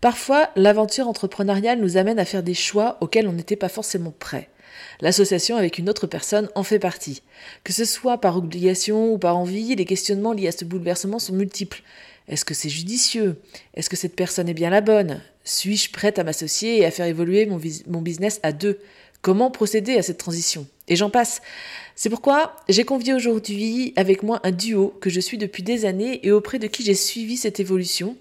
Parfois, l'aventure entrepreneuriale nous amène à faire des choix auxquels on n'était pas forcément prêt. L'association avec une autre personne en fait partie. Que ce soit par obligation ou par envie, les questionnements liés à ce bouleversement sont multiples. Est-ce que c'est judicieux? Est-ce que cette personne est bien la bonne? Suis-je prête à m'associer et à faire évoluer mon, mon business à deux? Comment procéder à cette transition? Et j'en passe. C'est pourquoi j'ai convié aujourd'hui avec moi un duo que je suis depuis des années et auprès de qui j'ai suivi cette évolution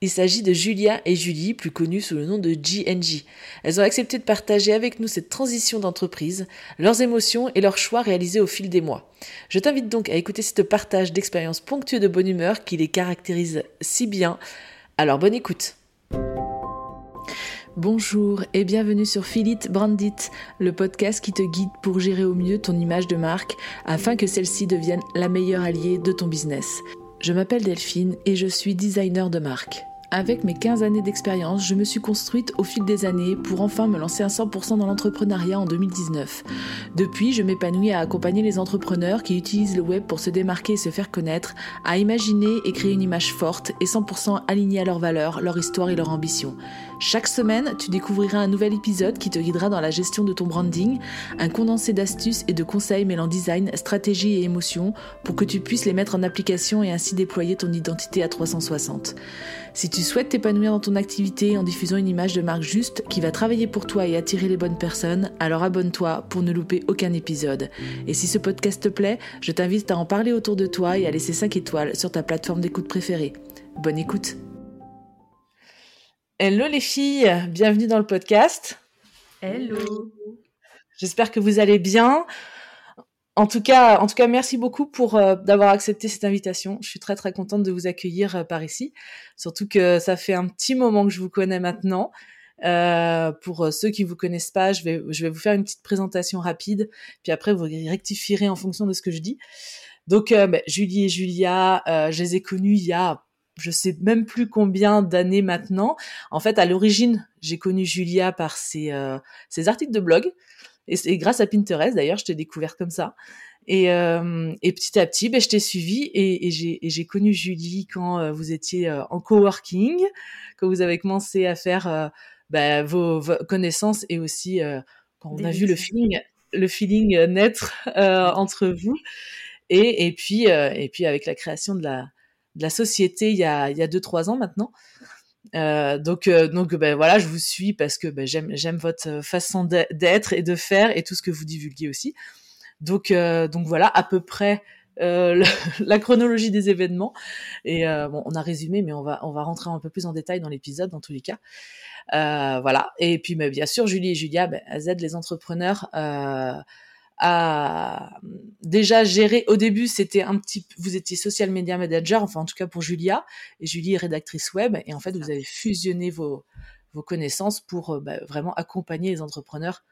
il s'agit de Julia et Julie, plus connues sous le nom de GNG. Elles ont accepté de partager avec nous cette transition d'entreprise, leurs émotions et leurs choix réalisés au fil des mois. Je t'invite donc à écouter ce partage d'expériences ponctuées de bonne humeur qui les caractérise si bien. Alors bonne écoute. Bonjour et bienvenue sur Filit Brandit, le podcast qui te guide pour gérer au mieux ton image de marque afin que celle-ci devienne la meilleure alliée de ton business. Je m'appelle Delphine et je suis designer de marque. Avec mes 15 années d'expérience, je me suis construite au fil des années pour enfin me lancer à 100% dans l'entrepreneuriat en 2019. Depuis, je m'épanouis à accompagner les entrepreneurs qui utilisent le web pour se démarquer et se faire connaître, à imaginer et créer une image forte et 100% alignée à leurs valeurs, leur histoire et leur ambition. Chaque semaine, tu découvriras un nouvel épisode qui te guidera dans la gestion de ton branding, un condensé d'astuces et de conseils mêlant design, stratégie et émotion pour que tu puisses les mettre en application et ainsi déployer ton identité à 360. Si tu souhaites t'épanouir dans ton activité en diffusant une image de marque juste qui va travailler pour toi et attirer les bonnes personnes, alors abonne-toi pour ne louper aucun épisode. Et si ce podcast te plaît, je t'invite à en parler autour de toi et à laisser 5 étoiles sur ta plateforme d'écoute préférée. Bonne écoute Hello les filles, bienvenue dans le podcast. Hello. J'espère que vous allez bien. En tout cas, en tout cas, merci beaucoup pour euh, d'avoir accepté cette invitation. Je suis très très contente de vous accueillir euh, par ici. Surtout que ça fait un petit moment que je vous connais maintenant. Euh, pour ceux qui vous connaissent pas, je vais je vais vous faire une petite présentation rapide, puis après vous rectifierez en fonction de ce que je dis. Donc bah, Julie et Julia, je les ai connus il y a je sais même plus combien d'années maintenant. En fait, à l'origine, j'ai connu Julia par ses, euh, ses articles de blog. Et c'est grâce à Pinterest, d'ailleurs, je t'ai découvert comme ça. Et, euh, et petit à petit, ben, je t'ai suivi et, et j'ai connu Julie quand euh, vous étiez euh, en coworking, quand vous avez commencé à faire ben, vos, vos, connaissances et aussi quand on a vu le feeling, le feeling naître entre vous. Et, et puis, et puis avec la création de la, de la société il y a il y a deux trois ans maintenant. Euh, donc euh, donc ben voilà, je vous suis parce que ben, j'aime j'aime votre façon d'être et de faire et tout ce que vous divulguez aussi. Donc euh, donc voilà à peu près la chronologie des événements et bon on a résumé mais on va on va rentrer un peu plus en détail dans l'épisode dans tous les cas. voilà et puis mais bien sûr Julie et Julia ben, les entrepreneurs à déjà gérer. Au début, c'était un petit, vous étiez social media manager, enfin en tout cas pour Julia, et Julie est rédactrice web, et en fait vous avez fusionné vos vos connaissances pour euh, bah, vraiment accompagner les entrepreneurs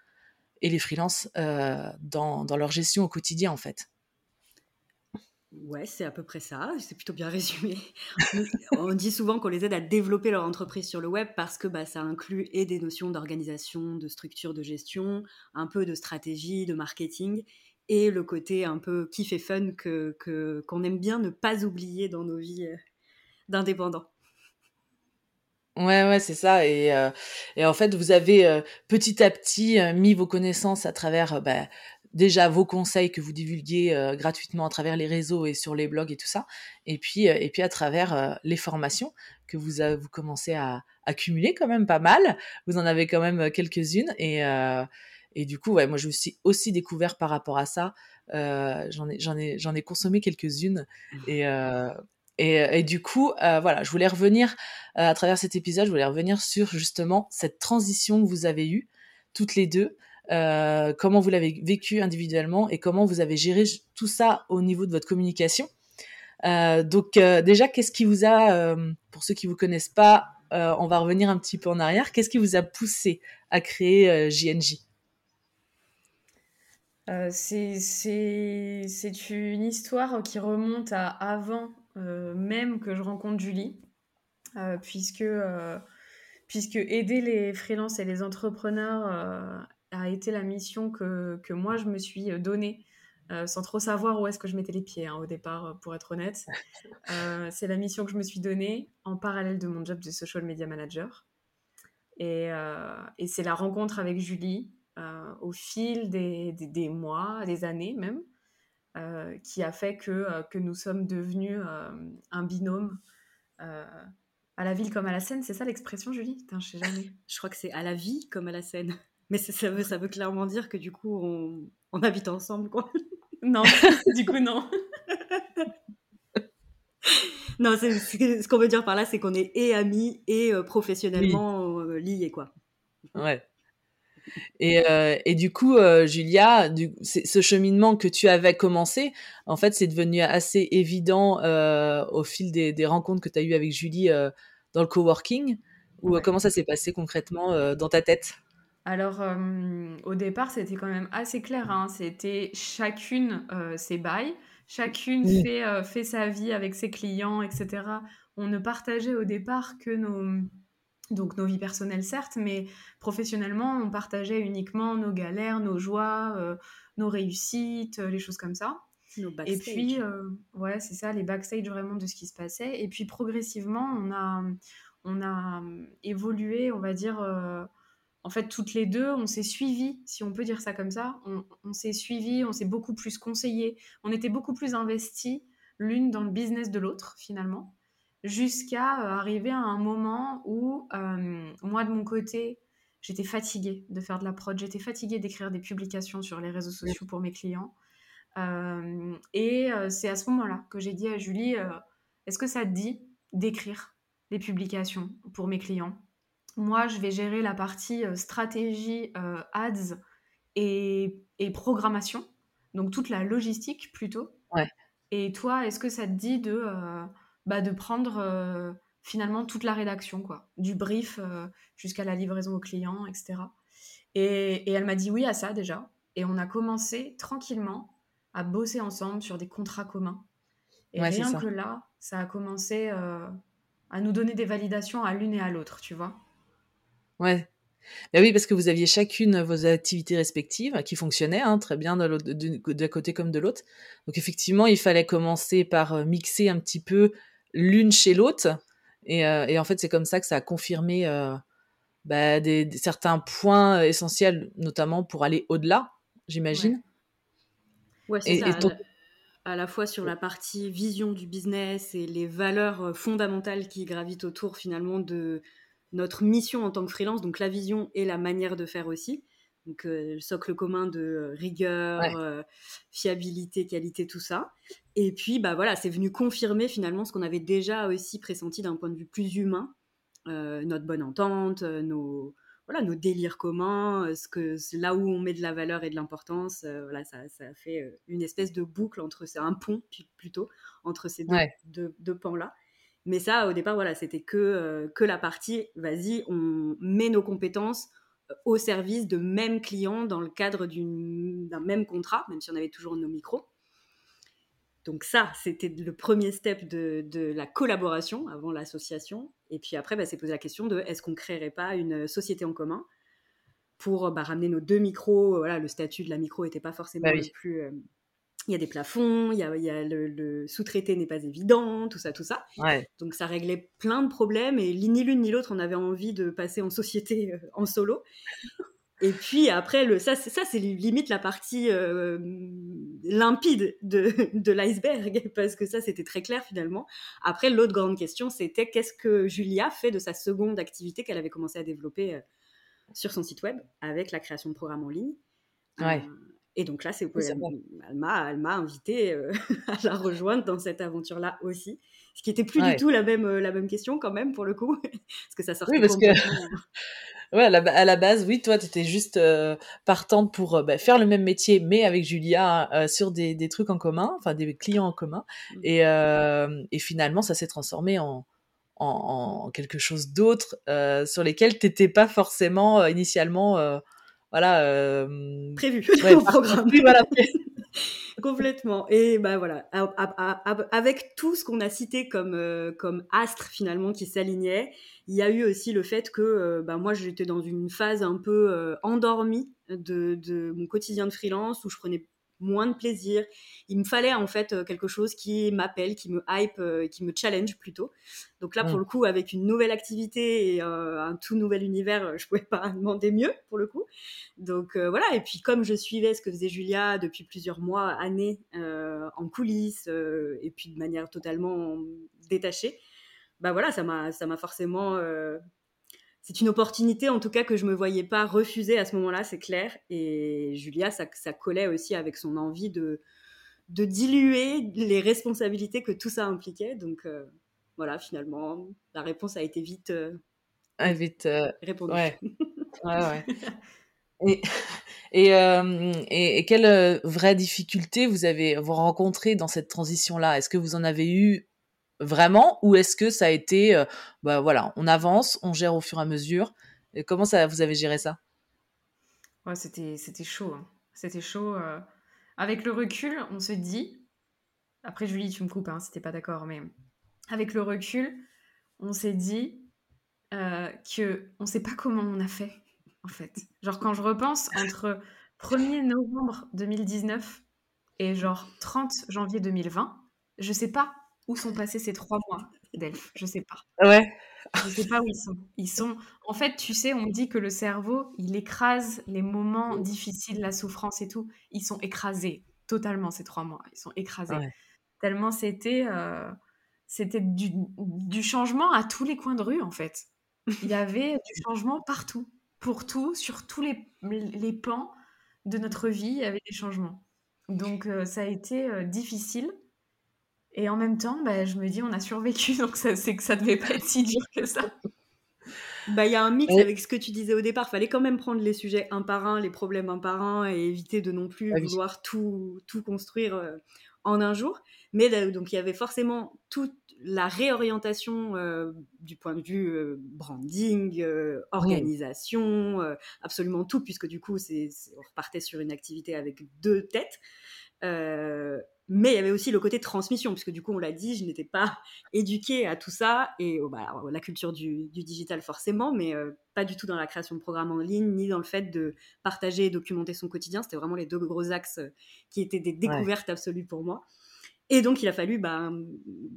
et les freelances euh, dans, dans leur gestion au quotidien en fait. Ouais, c'est à peu près ça. C'est plutôt bien résumé. On dit souvent qu'on les aide à développer leur entreprise sur le web parce que bah, ça inclut et des notions d'organisation, de structure de gestion, un peu de stratégie, de marketing et le côté un peu kiff et fun que qu'on aime bien ne pas oublier dans nos vies euh, d'indépendants. Ouais, ouais, c'est ça. Et, euh, en fait, vous avez euh, petit à petit mis vos connaissances à travers bah, déjà vos conseils que vous divulguez euh, gratuitement à travers les réseaux et sur les blogs et tout ça, et puis euh, et puis à travers euh, les formations que vous commencez à accumuler quand même pas mal. Vous en avez quand même quelques-unes et et du coup ouais moi je me suis aussi découvert par rapport à ça. j'en ai ai ai consommé quelques-unes et et, et, du coup, voilà, je voulais revenir à travers cet épisode, je voulais revenir sur justement cette transition que vous avez eue toutes les deux, euh, comment vous l'avez vécu individuellement et comment vous avez géré tout ça au niveau de votre communication. Euh, donc euh, déjà, qu'est-ce qui vous a, pour ceux qui vous connaissent pas, on va revenir un petit peu en arrière. Qu'est-ce qui vous a poussé à créer JNJ C'est une histoire qui remonte à avant même que je rencontre Julie, puisque puisque aider les freelances et les entrepreneurs a été la mission que, que moi je me suis euh, donnée sans trop savoir où est-ce que je mettais les pieds hein, au départ, pour être honnête. c'est la mission que je me suis donnée en parallèle de mon job de social media manager. Et, et c'est la rencontre avec Julie au fil des, des, des, mois, des années même, qui a fait que, que nous sommes devenus un binôme à la ville comme à la scène, c'est ça l'expression, Julie? Putain, Je sais jamais. Je crois que c'est à la vie comme à la scène. Mais ça veut, ça veut clairement dire que du coup, on, on habite ensemble, quoi. Non, du coup, non. non, ce qu'on veut dire par là, c'est qu'on est et amis et euh, professionnellement euh, liés, quoi. Ouais. Et, euh, et, du coup, Julia, du, ce cheminement que tu avais commencé, en fait, c'est devenu assez évident au fil des, des, rencontres que tu as eues avec Julie dans le coworking Ou comment ça s'est passé concrètement dans ta tête? Alors, au départ, c'était quand même assez clair. Hein. C'était chacune ses bails, chacune fait, fait sa vie avec ses clients, etc. On ne partageait au départ que nos, donc nos vies personnelles, certes, mais professionnellement, on partageait uniquement nos galères, nos joies, nos réussites, les choses comme ça. Et puis, ouais, c'est ça, les backstage vraiment de ce qui se passait. Et puis, progressivement, on a, on a évolué, on va dire en fait, toutes les deux, on s'est suivies, si on peut dire ça comme ça. On, s'est suivies, on s'est beaucoup plus conseillées, on était beaucoup plus investies l'une dans le business de l'autre, finalement, jusqu'à euh, arriver à un moment où, euh, moi, de mon côté, j'étais fatiguée de faire de la prod, j'étais fatiguée d'écrire des publications sur les réseaux sociaux pour mes clients. Euh, et c'est à ce moment-là que j'ai dit à Julie, est-ce que ça te dit d'écrire des publications pour mes clients? Moi, je vais gérer la partie euh, stratégie, euh, ads et, programmation, donc toute la logistique plutôt. Ouais. Et toi, est-ce que ça te dit de, euh, bah, de prendre finalement toute la rédaction, quoi, du brief jusqu'à la livraison au client, etc. Et, et elle m'a dit oui à ça déjà. Et on a commencé tranquillement à bosser ensemble sur des contrats communs. Et rien que là, ça a commencé à nous donner des validations à l'une et à l'autre, tu vois? Ouais. Ben oui, parce que vous aviez chacune vos activités respectives qui fonctionnaient hein, très bien d'un côté comme de l'autre. Donc effectivement, il fallait commencer par euh, mixer un petit peu l'une chez l'autre. Et, euh, et, en fait, c'est comme ça que ça a confirmé euh, bah, des, certains points essentiels, notamment pour aller au-delà, j'imagine. Ouais, c'est ça. À, la, fois sur la partie vision du business et les valeurs fondamentales qui gravitent autour finalement de, notre mission en tant que freelance, donc la vision et la manière de faire aussi. Donc euh, le socle commun de euh, rigueur, euh, fiabilité, qualité, tout ça. Et puis bah voilà, c'est venu confirmer finalement ce qu'on avait déjà aussi pressenti d'un point de vue plus humain, notre bonne entente, nos voilà nos délires communs, ce que là où on met de la valeur et de l'importance. voilà, ça, ça, fait une espèce de boucle entre c'est un pont plutôt entre ces deux, deux pans là. Mais ça, au départ, voilà, c'était que, euh, que la partie, vas-y, on met nos compétences euh, au service de mêmes clients dans le cadre d'un même contrat, même si on avait toujours nos micros. Donc ça, c'était le premier step de, de la collaboration avant l'association. Et puis après, bah, c'est poser la question de est-ce qu'on créerait pas une société en commun pour bah, ramener nos deux micros. Voilà, le statut de la micro n'était pas forcément bah le plus euh, il y a des plafonds, il y a, le, sous-traité n'est pas évident, tout ça, tout ça. Donc ça réglait plein de problèmes et ni l'une ni l'autre, on avait envie de passer en société euh, en solo. Et puis après, le, ça, ça c'est limite la partie euh, limpide de, de l'iceberg, parce que ça, c'était très clair finalement. Après, l'autre grande question, c'était qu'est-ce que Julia fait de sa seconde activité qu'elle avait commencé à développer euh, sur son site web avec la création de programmes en ligne? Ouais. Et donc là, c'est m'a elle m'a invité euh, à la rejoindre dans cette aventure-là aussi, ce qui était plus du tout la même euh, la même question quand même pour le coup, parce que ça sortait. Oui, parce que ouais, à la, base, oui, toi, tu étais juste euh, partante pour bah, faire le même métier, mais avec Julia sur des, des, trucs en commun, enfin des clients en commun, mmh. et, et finalement, ça s'est transformé en, en, en, quelque chose d'autre sur lesquels tu n'étais pas forcément initialement voilà euh, prévu au programme. voilà. Complètement. Et ben voilà, avec tout ce qu'on a cité comme euh, comme astre finalement qui s'alignait, il y a eu aussi le fait que euh, ben moi j'étais dans une phase un peu endormie de, de, mon quotidien de freelance où je prenais moins de plaisir. Il me fallait en fait euh, quelque chose qui m'appelle, qui me hype, euh, qui me challenge plutôt. Donc là, pour mm. le coup, avec une nouvelle activité et un tout nouvel univers, je pouvais pas demander mieux pour le coup. Donc voilà. Et puis comme je suivais ce que faisait Julia depuis plusieurs mois, années en coulisses, et puis de manière totalement détachée, bah voilà, ça m'a ça m'a forcément c'est une opportunité en tout cas que je me voyais pas refuser à ce moment-là, c'est clair. Et Julia, ça, ça, collait aussi avec son envie de, de diluer les responsabilités que tout ça impliquait. Donc euh, voilà, finalement, la réponse a été vite, euh, ah, vite euh, répondue. Ouais. ouais, Et, et, et, et, quelles vraies difficultés vous avez vous rencontrées dans cette transition-là? Est-ce que vous en avez eu vraiment ou est-ce que ça a été euh, bah voilà on avance on gère au fur et à mesure et comment ça vous avez géré ça? Ouais, c'était chaud hein. c'était chaud euh. avec le recul on se dit après Julie tu me coupes hein, si t'es pas d'accord mais avec le recul on s'est dit euh, que on sait pas comment on a fait en fait genre quand je repense entre 1er novembre 2019 et genre 30 janvier 2020 je sais pas où sont passés ces trois mois d'elfe Je sais pas. Ouais. Je sais pas où ils sont. Ils sont. En fait, tu sais, on dit que le cerveau, il écrase les moments difficiles, la souffrance et tout. Ils sont écrasés totalement ces trois mois. Ils sont écrasés. Tellement c'était, euh, c'était du, du, changement à tous les coins de rue en fait. Il y avait du changement partout, pour tout, sur tous les, les pans de notre vie, il y avait des changements. Donc euh, ça a été euh, difficile. Et en même temps, bah, je me dis, on a survécu, donc ça, c'est que ça devait pas être si dur que ça. Bah, il y a un mix avec ce que tu disais au départ. Fallait quand même prendre les sujets un par un, les problèmes un par un, et éviter de non plus ah vouloir tout, tout construire euh, en un jour. Mais donc il y avait forcément toute la réorientation euh, du point de vue euh, branding, organisation, absolument tout, puisque du coup, c'est, on repartait sur une activité avec deux têtes. Mais il y avait aussi le côté transmission, puisque du coup, on l'a dit, je n'étais pas éduquée à tout ça, et oh, bah, la culture du, digital forcément, mais euh, pas du tout dans la création de programmes en ligne, ni dans le fait de partager et documenter son quotidien. C'était vraiment les deux gros axes euh, qui étaient des découvertes absolues pour moi. Et donc, il a fallu bah,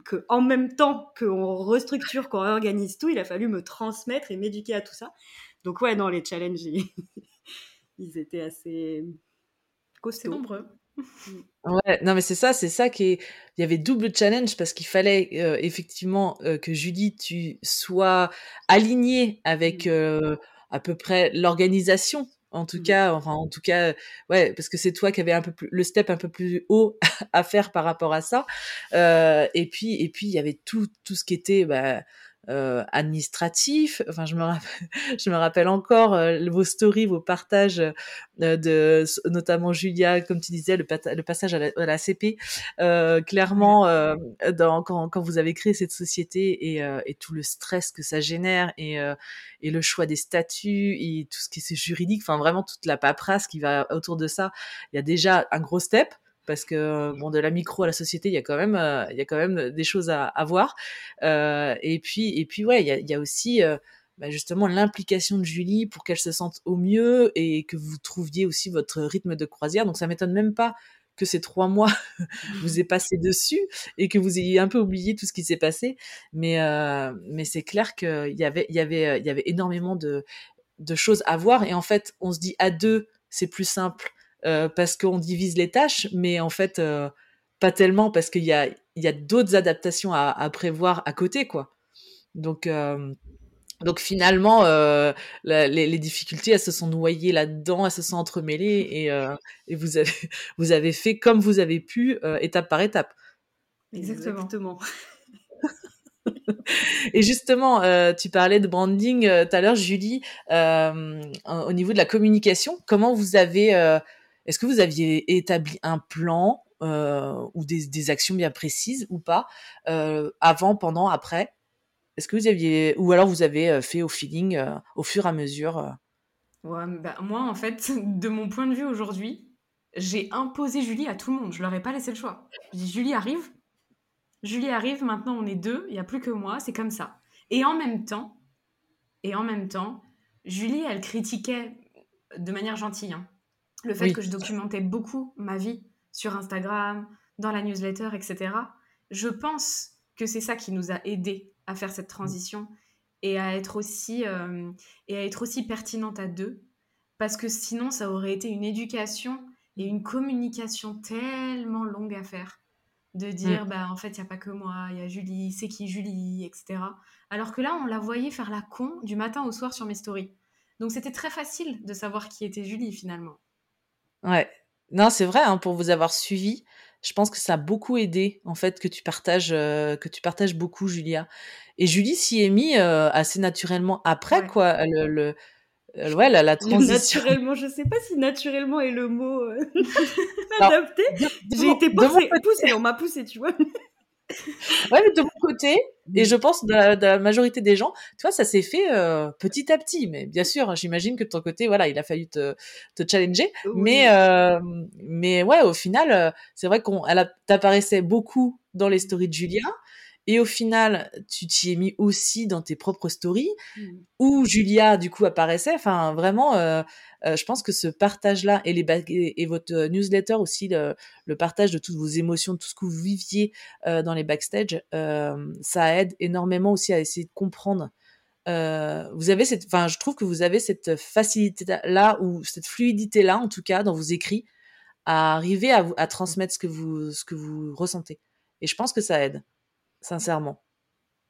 que, en même temps qu'on restructure, qu'on réorganise tout, il a fallu me transmettre et m'éduquer à tout ça. Donc, ouais, dans les challenges, ils étaient assez costauds. nombreux. Ouais, non mais c'est ça, c'est ça qui est... Il y avait double challenge parce qu'il fallait euh, effectivement euh, que Julie, tu sois alignée avec mmh. euh, à peu près l'organisation. En tout mmh. cas, enfin en tout cas, ouais, parce que c'est toi qui avais un peu plus le step un peu plus haut à faire par rapport à ça. et puis et puis il y avait tout tout ce qui était bah, euh, administratif. Enfin, je me rappelle, je me rappelle encore euh, vos stories, vos partages euh, de, notamment Julia, comme tu disais, le, le passage à la, CP. Euh, clairement, dans, quand, quand, vous avez créé cette société et, et, tout le stress que ça génère et, et le choix des statuts et tout ce qui est juridique, enfin vraiment toute la paperasse qui va autour de ça, il y a déjà un gros step parce que bon de la micro à la société il y a quand même euh, il y a quand même des choses à, voir. Euh, et puis et puis ouais il y a, il aussi euh, bah justement l'implication de Julie pour qu'elle se sente au mieux et que vous trouviez aussi votre rythme de croisière. Donc ça m'étonne même pas que ces trois mois vous aient passé dessus et que vous ayez un peu oublié tout ce qui s'est passé. Mais euh, mais c'est clair qu'il y avait il y avait il y avait énormément de de choses à voir. Et en fait on se dit à deux c'est plus simple euh, parce qu'on divise les tâches, mais en fait, euh, pas tellement parce qu'il y a, il y a d'autres adaptations à, à, prévoir à côté, quoi. Donc, euh, donc finalement, les, les, difficultés, elles se sont noyées là-dedans, elles se sont entremêlées et, et vous, avez, vous avez fait comme vous avez pu, étape par étape. Exactement. Et justement, euh, tu parlais de branding euh, tout à l'heure, Julie, euh, au niveau de la communication. Comment vous avez est-ce que vous aviez établi un plan euh, ou des, actions bien précises ou pas euh, avant, pendant, après? Est-ce que vous aviez ou alors vous avez euh, fait au feeling au fur et à mesure bah, Moi, en fait, de mon point de vue aujourd'hui, j'ai imposé Julie à tout le monde. Je leur ai pas laissé le choix. Julie arrive. Julie arrive. Maintenant, on est deux. Il n'y a plus que moi. C'est comme ça. Et en même temps, et en même temps, Julie, elle critiquait de manière gentille. Hein le fait que je documentais beaucoup ma vie sur Instagram, dans la newsletter, etc. Je pense que c'est ça qui nous a aidés à faire cette transition et à être aussi, euh, et à être aussi pertinente à deux. Parce que sinon, ça aurait été une éducation et une communication tellement longue à faire. De dire, mm. bah, en fait, il n'y a pas que moi, il y a Julie, c'est qui Julie, etc. Alors que là, on la voyait faire la con du matin au soir sur mes stories. Donc c'était très facile de savoir qui était Julie finalement. Ouais. Non, c'est vrai, hein, pour vous avoir suivi, je pense que ça a beaucoup aidé, en fait, que tu partages, euh, que tu partages beaucoup, Julia. Et Julie s'y est mis euh, assez naturellement après, quoi. Le, euh, ouais, la, la transition. Naturellement, je sais pas si naturellement est le mot adapté. J'ai été poussée, on m'a poussée, tu vois. Ouais, mais de mon côté, et mmh. je pense de la, majorité des gens, tu vois, ça s'est fait euh, petit à petit. Mais bien sûr, j'imagine que de ton côté, voilà, il a fallu te, te challenger. Mais, euh, mais ouais, au final, euh, c'est vrai qu'on, elle t'apparaissait beaucoup dans les stories de Julia. Et au final, tu t'y es mis aussi dans tes propres stories, mmh. où Julia, du coup, apparaissait. Enfin, vraiment, euh, euh, je pense que ce partage-là et, les et, votre euh, newsletter aussi, le, le, partage de toutes vos émotions, de tout ce que vous viviez dans les backstage, ça aide énormément aussi à essayer de comprendre. vous avez cette, enfin, je trouve que vous avez cette facilité-là, ou cette fluidité-là, en tout cas, dans vos écrits, à arriver à, à transmettre ce que vous, ce que vous ressentez. Et je pense que ça aide sincèrement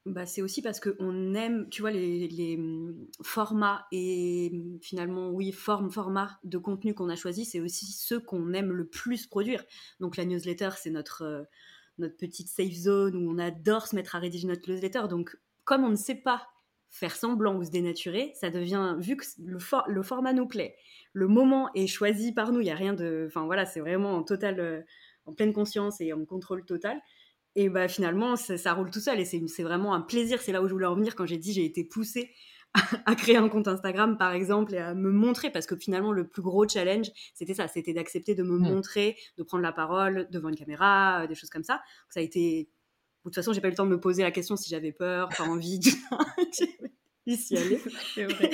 bah, c'est aussi parce qu'on aime, tu vois, les, mmh, formats et mmh, finalement, oui, forme, format de contenu qu'on a choisi, c'est aussi ceux qu'on aime le plus produire. Donc la newsletter, c'est notre, euh, notre petite safe zone où on adore se mettre à rédiger notre newsletter. Donc comme on ne sait pas faire semblant ou se dénaturer, ça devient, vu que le, format nous plaît, le moment est choisi par nous, il n'y a rien de... Enfin voilà, c'est vraiment en total... Euh, en pleine conscience et en contrôle total. Et bah, finalement, ça, roule tout seul et c'est vraiment un plaisir. C'est là où je voulais en venir quand j'ai dit j'ai été poussée à, créer un compte Instagram, par exemple, et à me montrer parce que finalement, le plus gros challenge, c'était ça c'était d'accepter de me mmh. montrer, de prendre la parole devant une caméra, euh, des choses comme ça. ça a été. De toute façon, j'ai pas eu le temps de me poser la question si j'avais peur, pas envie d'y aller. Vrai.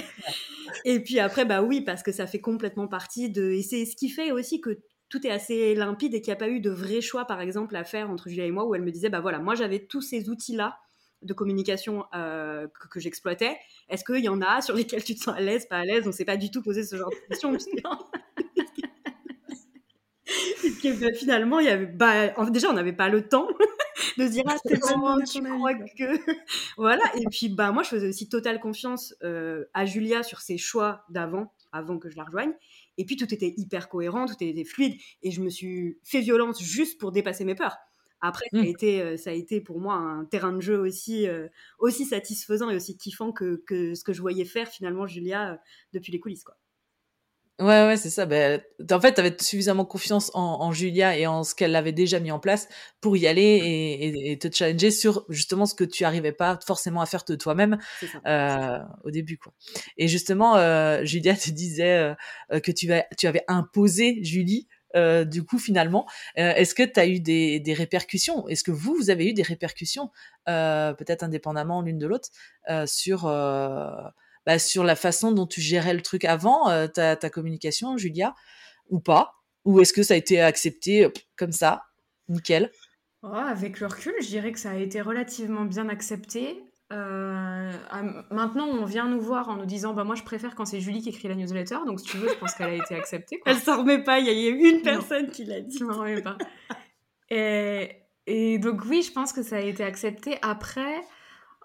Et puis après, bah oui, parce que ça fait complètement partie de. Et c'est ce qui fait aussi que tout est assez limpide et qu'il n'y a pas eu de vrai choix, par exemple, à faire entre Julia et moi, où elle me disait, bah voilà, moi j'avais tous ces outils-là de communication euh, que, j'exploitais. Est-ce qu'il y en a sur lesquels tu te sens à l'aise, pas à l'aise? On ne s'est pas du tout posé ce genre de questions. et bah, finalement, il y avait, bah, déjà, on n'avait pas le temps de se dire ah c'est bon tu crois que voilà et puis bah moi je faisais aussi totale confiance euh, à Julia sur ses choix d'avant avant que je la rejoigne et puis tout était hyper cohérent, tout était fluide. Et je me suis fait violence juste pour dépasser mes peurs. Après, ça, a mmh. été, euh, ça a été pour moi un terrain de jeu aussi, euh, aussi satisfaisant et aussi kiffant que, que, ce que je voyais faire finalement Julia euh, depuis les coulisses. Quoi. Ouais, ouais, c'est ça. Ben, en fait, tu avais suffisamment confiance en, Julia et en ce qu'elle avait déjà mis en place pour y aller et, te challenger sur justement ce que tu arrivais pas forcément à faire de toi-même euh, au début. Quoi. Et justement, euh, Julia te disait euh, que tu, tu avais imposé Julie. du coup, finalement, est-ce que tu as eu des, des répercussions? Est-ce que vous, vous avez eu des répercussions, peut-être indépendamment l'une de l'autre, sur bah, sur la façon dont tu gérais le truc avant, euh, ta, communication, Julia, ou pas? Ou est-ce que ça a été accepté comme ça? Nickel oh, Avec le recul, je dirais que ça a été relativement bien accepté. Euh, maintenant, on vient nous voir en nous disant bah moi je préfère quand c'est Julie qui écrit la newsletter, donc si tu veux, je pense qu'elle a été acceptée. Elle s'en remet pas, il y a eu une personne qui l'a dit. Je m'en remets pas. et, et, donc oui, je pense que ça a été accepté. Après,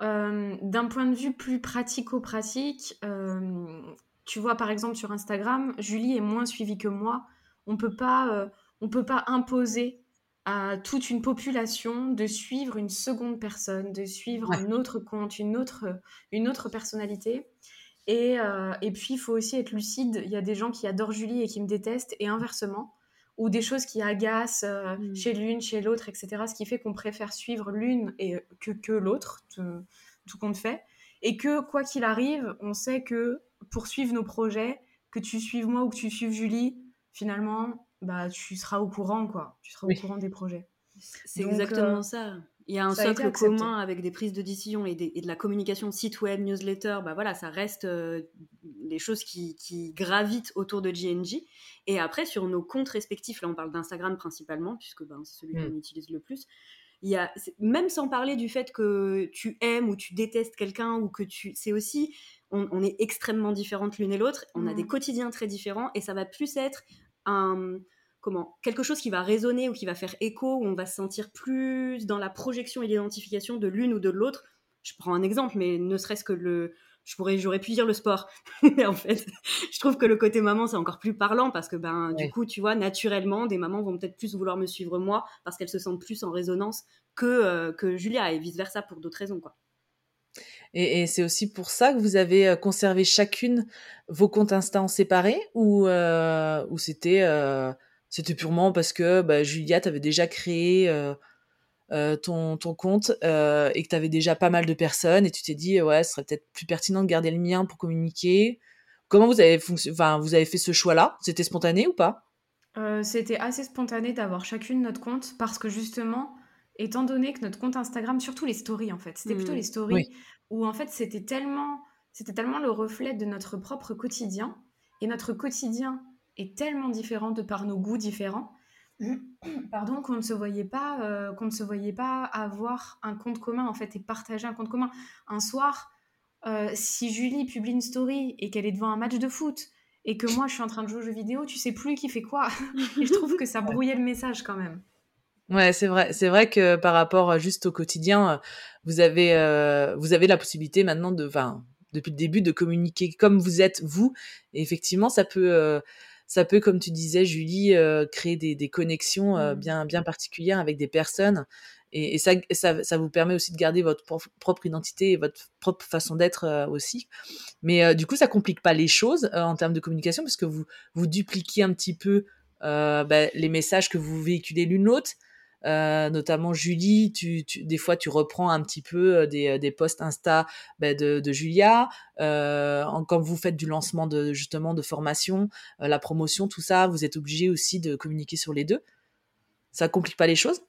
euh, d'un point de vue plus pratico-pratique, euh, tu vois par exemple sur Instagram, Julie est moins suivie que moi. On peut pas, euh, on peut pas imposer à toute une population de suivre une seconde personne, de suivre un autre compte, une autre, une autre personnalité. Et, et puis il faut aussi être lucide. Il y a des gens qui adorent Julie et qui me détestent, et inversement ou des choses qui agacent euh, mm. chez l'une, chez l'autre, etc. Ce qui fait qu'on préfère suivre l'une et que, que l'autre, tout, compte fait. Et que quoi qu'il arrive, on sait que pour suivre nos projets, que tu suives moi ou que tu suives Julie, finalement, bah, tu seras au courant, quoi. Tu seras au courant des projets. C'est exactement euh, ça. Il y a un socle commun avec des prises de décision et, de la communication site web, newsletter. Bah voilà, ça reste euh, les choses qui, qui, gravitent autour de GNG. Et après, sur nos comptes respectifs, là on parle d'Instagram principalement, puisque ben, c'est celui qu'on mm. utilise le plus. Il y a, même sans parler du fait que tu aimes ou tu détestes quelqu'un ou que tu. C'est aussi. On, est extrêmement différentes l'une et l'autre. On a des mm. quotidiens très différents et ça va plus être un. Comment Quelque chose qui va résonner ou qui va faire écho, où on va se sentir plus dans la projection et l'identification de l'une ou de l'autre. Je prends un exemple, mais ne serait-ce que le, je pourrais j'aurais pu dire le sport. Mais en fait je trouve que le côté maman c'est encore plus parlant parce que ben du coup tu vois naturellement des mamans vont peut-être plus vouloir me suivre moi parce qu'elles se sentent plus en résonance que euh, que Julia et vice versa pour d'autres raisons quoi. Et, c'est aussi pour ça que vous avez euh, conservé chacune vos comptes Insta en séparé ou euh, ou c'était c'était purement parce que bah, Julia t'avait déjà créé euh, ton, ton compte euh, et que tu avais déjà pas mal de personnes et tu t'es dit ouais ce serait peut-être plus pertinent de garder le mien pour communiquer. Comment vous avez enfin vous avez fait ce choix là c'était spontané ou pas? Euh, c'était assez spontané d'avoir chacune notre compte parce que justement étant donné que notre compte Instagram surtout les stories en fait c'était plutôt mmh. les stories où en fait c'était tellement c'était tellement le reflet de notre propre quotidien et notre quotidien est tellement différent de par nos goûts différents pardon, qu'on ne se voyait pas, euh, qu'on ne se voyait pas avoir un compte commun en fait et partager un compte commun. Un soir, euh, si Julie publie une story et qu'elle est devant un match de foot et que moi je suis en train de jouer aux jeux vidéo, tu sais plus qui fait quoi. et je trouve que ça brouillait le message quand même. Ouais, c'est vrai. C'est vrai que par rapport euh, juste au quotidien, vous avez, vous avez la possibilité maintenant de, enfin, depuis le début, de communiquer comme vous êtes vous. Et effectivement, ça peut ça peut, comme tu disais, Julie, euh, créer des, des connexions euh, mmh. bien, bien particulières avec des personnes. Et, et ça, ça, ça, vous permet aussi de garder votre propre identité et votre propre façon d'être euh, aussi. Mais du coup, ça complique pas les choses en termes de communication parce que vous, vous dupliquez un petit peu bah, les messages que vous véhiculez l'une l'autre. Euh, notamment Julie, tu, tu, des fois tu reprends un petit peu euh, des, des posts Insta bah, de, de, Julia, euh, quand vous faites du lancement de justement de formation, euh, la promotion, tout ça, vous êtes obligé aussi de communiquer sur les deux. Ça complique pas les choses?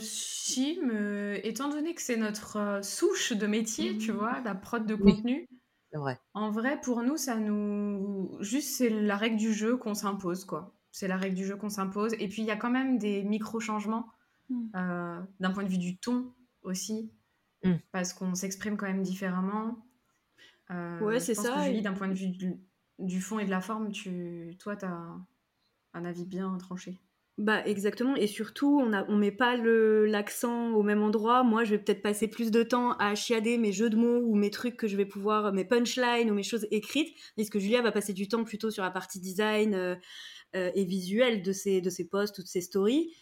Si, mais étant donné que c'est notre souche de métier, tu vois, la prod de contenu. Vrai. En vrai, pour nous, ça nous. Juste, c'est la règle du jeu qu'on s'impose, quoi c'est la règle du jeu qu'on s'impose. Et puis il y a quand même des micro-changements hmm. euh, d'un point de vue du ton aussi, hmm. parce qu'on s'exprime quand même différemment. Euh, ouais, c'est ça. d'un point de vue du, fond et de la forme, tu, toi, tu as un avis bien tranché. Bah exactement, et surtout on ne on met pas l'accent au même endroit. Moi, je vais peut-être passer plus de temps à chiader mes jeux de mots ou mes trucs que je vais pouvoir, mes punchlines ou mes choses écrites, parce que Julia va passer du temps plutôt sur la partie design, euh, et visuel de ces, de ces posts ou de ces stories.